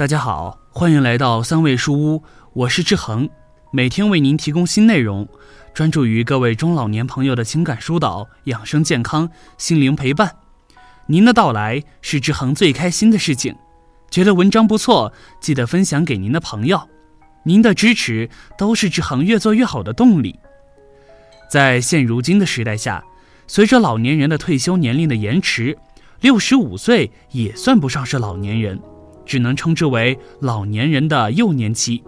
大家好，欢迎来到三味书屋，我是志恒，每天为您提供新内容，专注于各位中老年朋友的情感疏导、养生健康、心灵陪伴。您的到来是志恒最开心的事情。觉得文章不错，记得分享给您的朋友。您的支持都是志恒越做越好的动力。在现如今的时代下，随着老年人的退休年龄的延迟，六十五岁也算不上是老年人。只能称之为老年人的幼年期。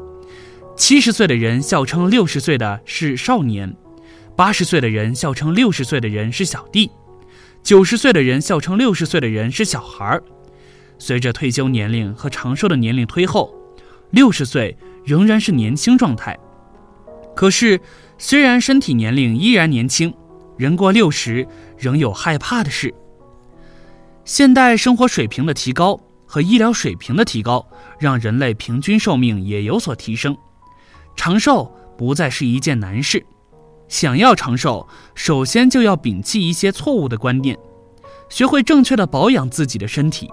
七十岁的人笑称六十岁的是少年，八十岁的人笑称六十岁的人是小弟，九十岁的人笑称六十岁的人是小孩儿。随着退休年龄和长寿的年龄推后，六十岁仍然是年轻状态。可是，虽然身体年龄依然年轻，人过六十仍有害怕的事。现代生活水平的提高。和医疗水平的提高，让人类平均寿命也有所提升，长寿不再是一件难事。想要长寿，首先就要摒弃一些错误的观念，学会正确的保养自己的身体。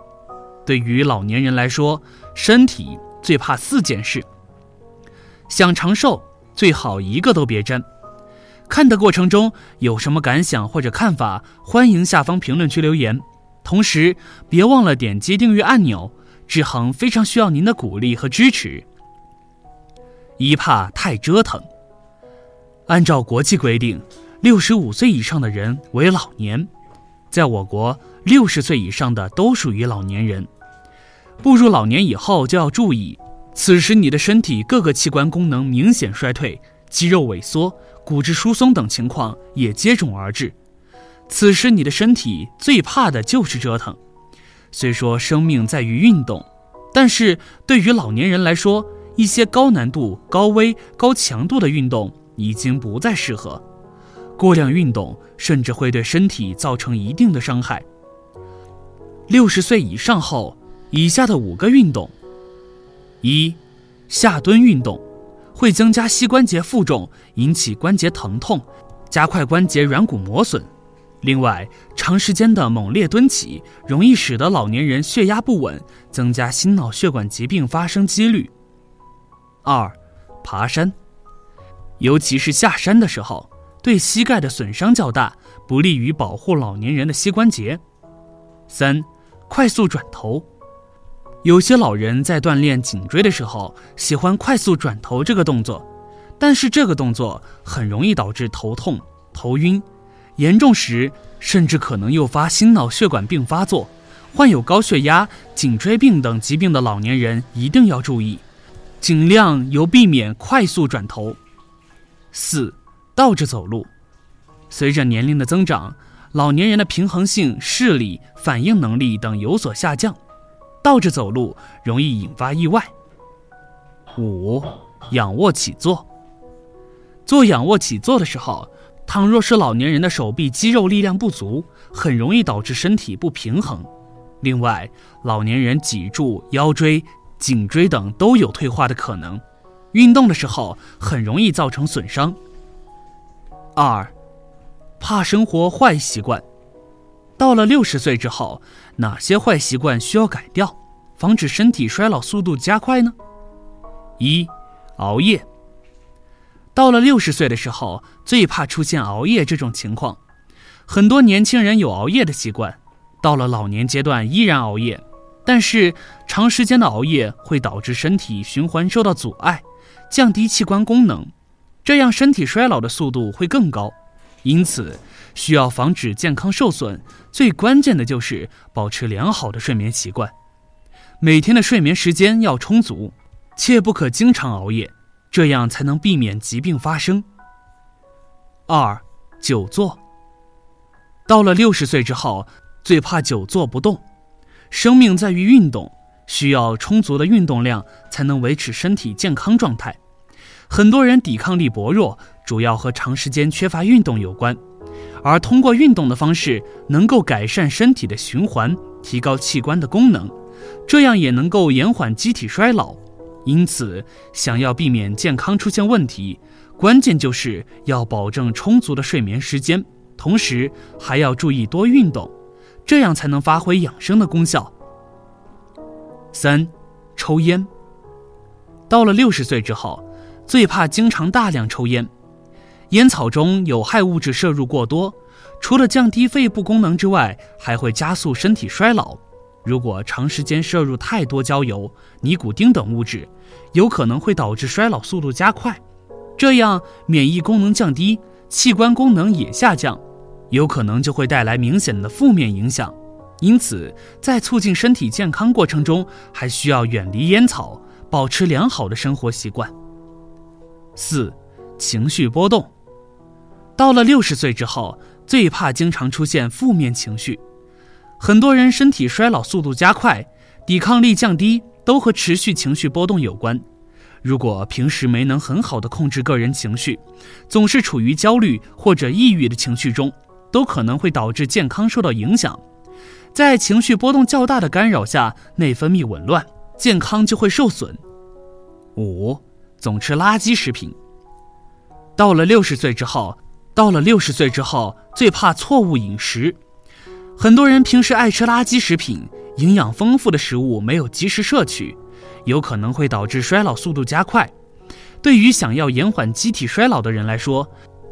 对于老年人来说，身体最怕四件事。想长寿，最好一个都别沾。看的过程中有什么感想或者看法，欢迎下方评论区留言。同时，别忘了点击订阅按钮，志恒非常需要您的鼓励和支持。一怕太折腾。按照国际规定，六十五岁以上的人为老年，在我国，六十岁以上的都属于老年人。步入老年以后就要注意，此时你的身体各个器官功能明显衰退，肌肉萎缩、骨质疏松等情况也接踵而至。此时你的身体最怕的就是折腾。虽说生命在于运动，但是对于老年人来说，一些高难度、高危、高强度的运动已经不再适合。过量运动甚至会对身体造成一定的伤害。六十岁以上后，以下的五个运动：一、下蹲运动，会增加膝关节负重，引起关节疼痛，加快关节软骨磨损。另外，长时间的猛烈蹲起，容易使得老年人血压不稳，增加心脑血管疾病发生几率。二，爬山，尤其是下山的时候，对膝盖的损伤较大，不利于保护老年人的膝关节。三，快速转头，有些老人在锻炼颈椎的时候，喜欢快速转头这个动作，但是这个动作很容易导致头痛、头晕。严重时，甚至可能诱发心脑血管病发作。患有高血压、颈椎病等疾病的老年人一定要注意，尽量由避免快速转头。四，倒着走路。随着年龄的增长，老年人的平衡性、视力、反应能力等有所下降，倒着走路容易引发意外。五，仰卧起坐。做仰卧起坐的时候。倘若是老年人的手臂肌肉力量不足，很容易导致身体不平衡。另外，老年人脊柱、腰椎、颈椎等都有退化的可能，运动的时候很容易造成损伤。二，怕生活坏习惯。到了六十岁之后，哪些坏习惯需要改掉，防止身体衰老速度加快呢？一，熬夜。到了六十岁的时候，最怕出现熬夜这种情况。很多年轻人有熬夜的习惯，到了老年阶段依然熬夜。但是长时间的熬夜会导致身体循环受到阻碍，降低器官功能，这样身体衰老的速度会更高。因此，需要防止健康受损，最关键的就是保持良好的睡眠习惯。每天的睡眠时间要充足，切不可经常熬夜。这样才能避免疾病发生。二，久坐。到了六十岁之后，最怕久坐不动。生命在于运动，需要充足的运动量才能维持身体健康状态。很多人抵抗力薄弱，主要和长时间缺乏运动有关。而通过运动的方式，能够改善身体的循环，提高器官的功能，这样也能够延缓机体衰老。因此，想要避免健康出现问题，关键就是要保证充足的睡眠时间，同时还要注意多运动，这样才能发挥养生的功效。三，抽烟。到了六十岁之后，最怕经常大量抽烟。烟草中有害物质摄入过多，除了降低肺部功能之外，还会加速身体衰老。如果长时间摄入太多焦油、尼古丁等物质，有可能会导致衰老速度加快，这样免疫功能降低，器官功能也下降，有可能就会带来明显的负面影响。因此，在促进身体健康过程中，还需要远离烟草，保持良好的生活习惯。四、情绪波动。到了六十岁之后，最怕经常出现负面情绪。很多人身体衰老速度加快，抵抗力降低，都和持续情绪波动有关。如果平时没能很好的控制个人情绪，总是处于焦虑或者抑郁的情绪中，都可能会导致健康受到影响。在情绪波动较大的干扰下，内分泌紊乱，健康就会受损。五，总吃垃圾食品。到了六十岁之后。到了六十岁之后，最怕错误饮食。很多人平时爱吃垃圾食品，营养丰富的食物没有及时摄取，有可能会导致衰老速度加快。对于想要延缓机体衰老的人来说，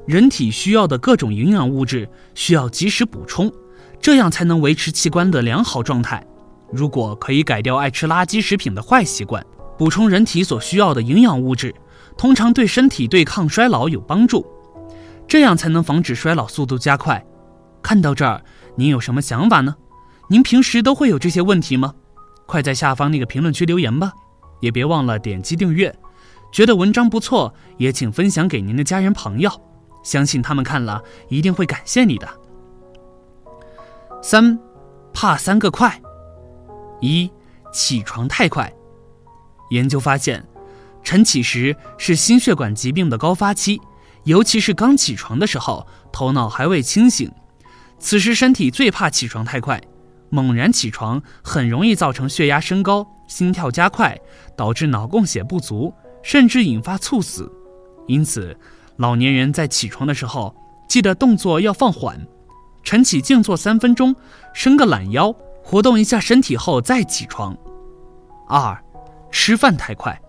人体需要的各种营养物质需要及时补充，这样才能维持器官的良好状态。如果可以改掉爱吃垃圾食品的坏习惯，补充人体所需要的营养物质，通常对身体对抗衰老有帮助。这样才能防止衰老速度加快。看到这儿，您有什么想法呢？您平时都会有这些问题吗？快在下方那个评论区留言吧，也别忘了点击订阅。觉得文章不错，也请分享给您的家人朋友，相信他们看了一定会感谢你的。三，怕三个快。一，起床太快。研究发现，晨起时是心血管疾病的高发期。尤其是刚起床的时候，头脑还未清醒，此时身体最怕起床太快，猛然起床很容易造成血压升高、心跳加快，导致脑供血不足，甚至引发猝死。因此，老年人在起床的时候，记得动作要放缓，晨起静坐三分钟，伸个懒腰，活动一下身体后再起床。二，吃饭太快。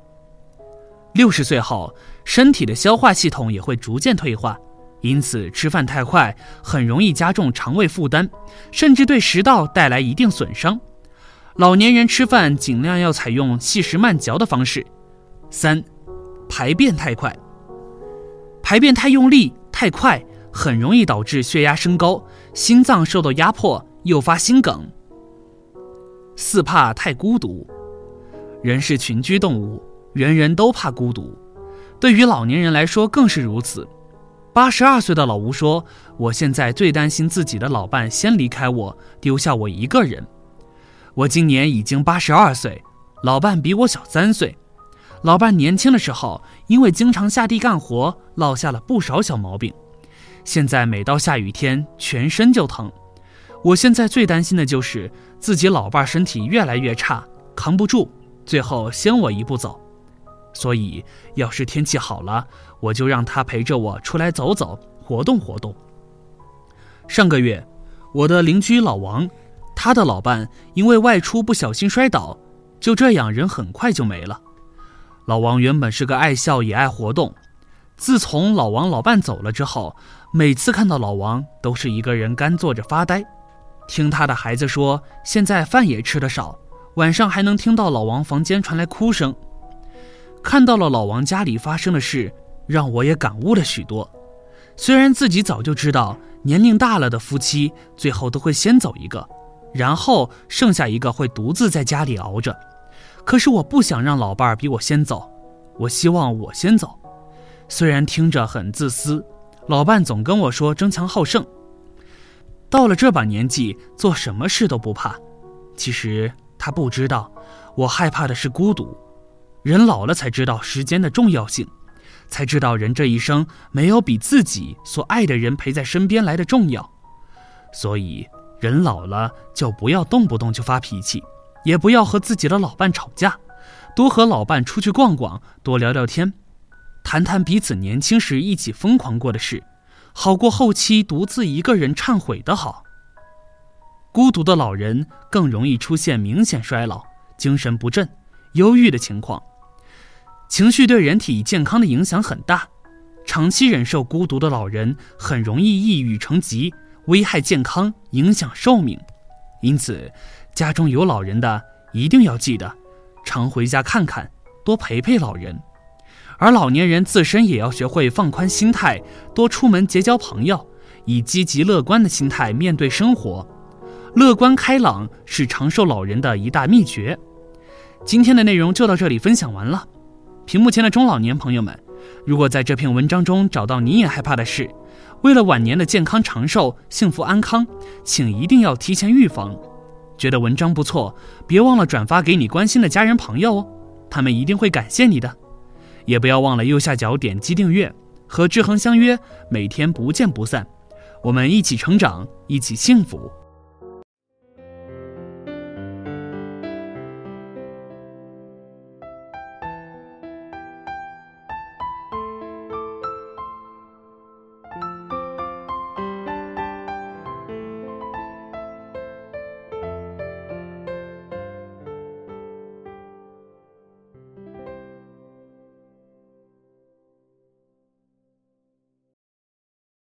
六十岁后。身体的消化系统也会逐渐退化，因此吃饭太快很容易加重肠胃负担，甚至对食道带来一定损伤。老年人吃饭尽量要采用细食慢嚼的方式。三，排便太快，排便太用力、太快，很容易导致血压升高，心脏受到压迫，诱发心梗。四怕太孤独，人是群居动物，人人都怕孤独。对于老年人来说更是如此。八十二岁的老吴说：“我现在最担心自己的老伴先离开我，丢下我一个人。我今年已经八十二岁，老伴比我小三岁。老伴年轻的时候因为经常下地干活，落下了不少小毛病。现在每到下雨天，全身就疼。我现在最担心的就是自己老伴身体越来越差，扛不住，最后先我一步走。”所以，要是天气好了，我就让他陪着我出来走走，活动活动。上个月，我的邻居老王，他的老伴因为外出不小心摔倒，就这样人很快就没了。老王原本是个爱笑也爱活动，自从老王老伴走了之后，每次看到老王都是一个人干坐着发呆。听他的孩子说，现在饭也吃得少，晚上还能听到老王房间传来哭声。看到了老王家里发生的事，让我也感悟了许多。虽然自己早就知道，年龄大了的夫妻最后都会先走一个，然后剩下一个会独自在家里熬着。可是我不想让老伴儿比我先走，我希望我先走。虽然听着很自私，老伴总跟我说争强好胜。到了这把年纪，做什么事都不怕。其实他不知道，我害怕的是孤独。人老了才知道时间的重要性，才知道人这一生没有比自己所爱的人陪在身边来的重要。所以，人老了就不要动不动就发脾气，也不要和自己的老伴吵架，多和老伴出去逛逛，多聊聊天，谈谈彼此年轻时一起疯狂过的事，好过后期独自一个人忏悔的好。孤独的老人更容易出现明显衰老，精神不振。忧郁的情况。情绪对人体健康的影响很大，长期忍受孤独的老人很容易抑郁成疾，危害健康，影响寿命。因此，家中有老人的一定要记得，常回家看看，多陪陪老人。而老年人自身也要学会放宽心态，多出门结交朋友，以积极乐观的心态面对生活。乐观开朗是长寿老人的一大秘诀。今天的内容就到这里分享完了。屏幕前的中老年朋友们，如果在这篇文章中找到你也害怕的事，为了晚年的健康长寿、幸福安康，请一定要提前预防。觉得文章不错，别忘了转发给你关心的家人朋友哦，他们一定会感谢你的。也不要忘了右下角点击订阅，和志恒相约，每天不见不散。我们一起成长，一起幸福。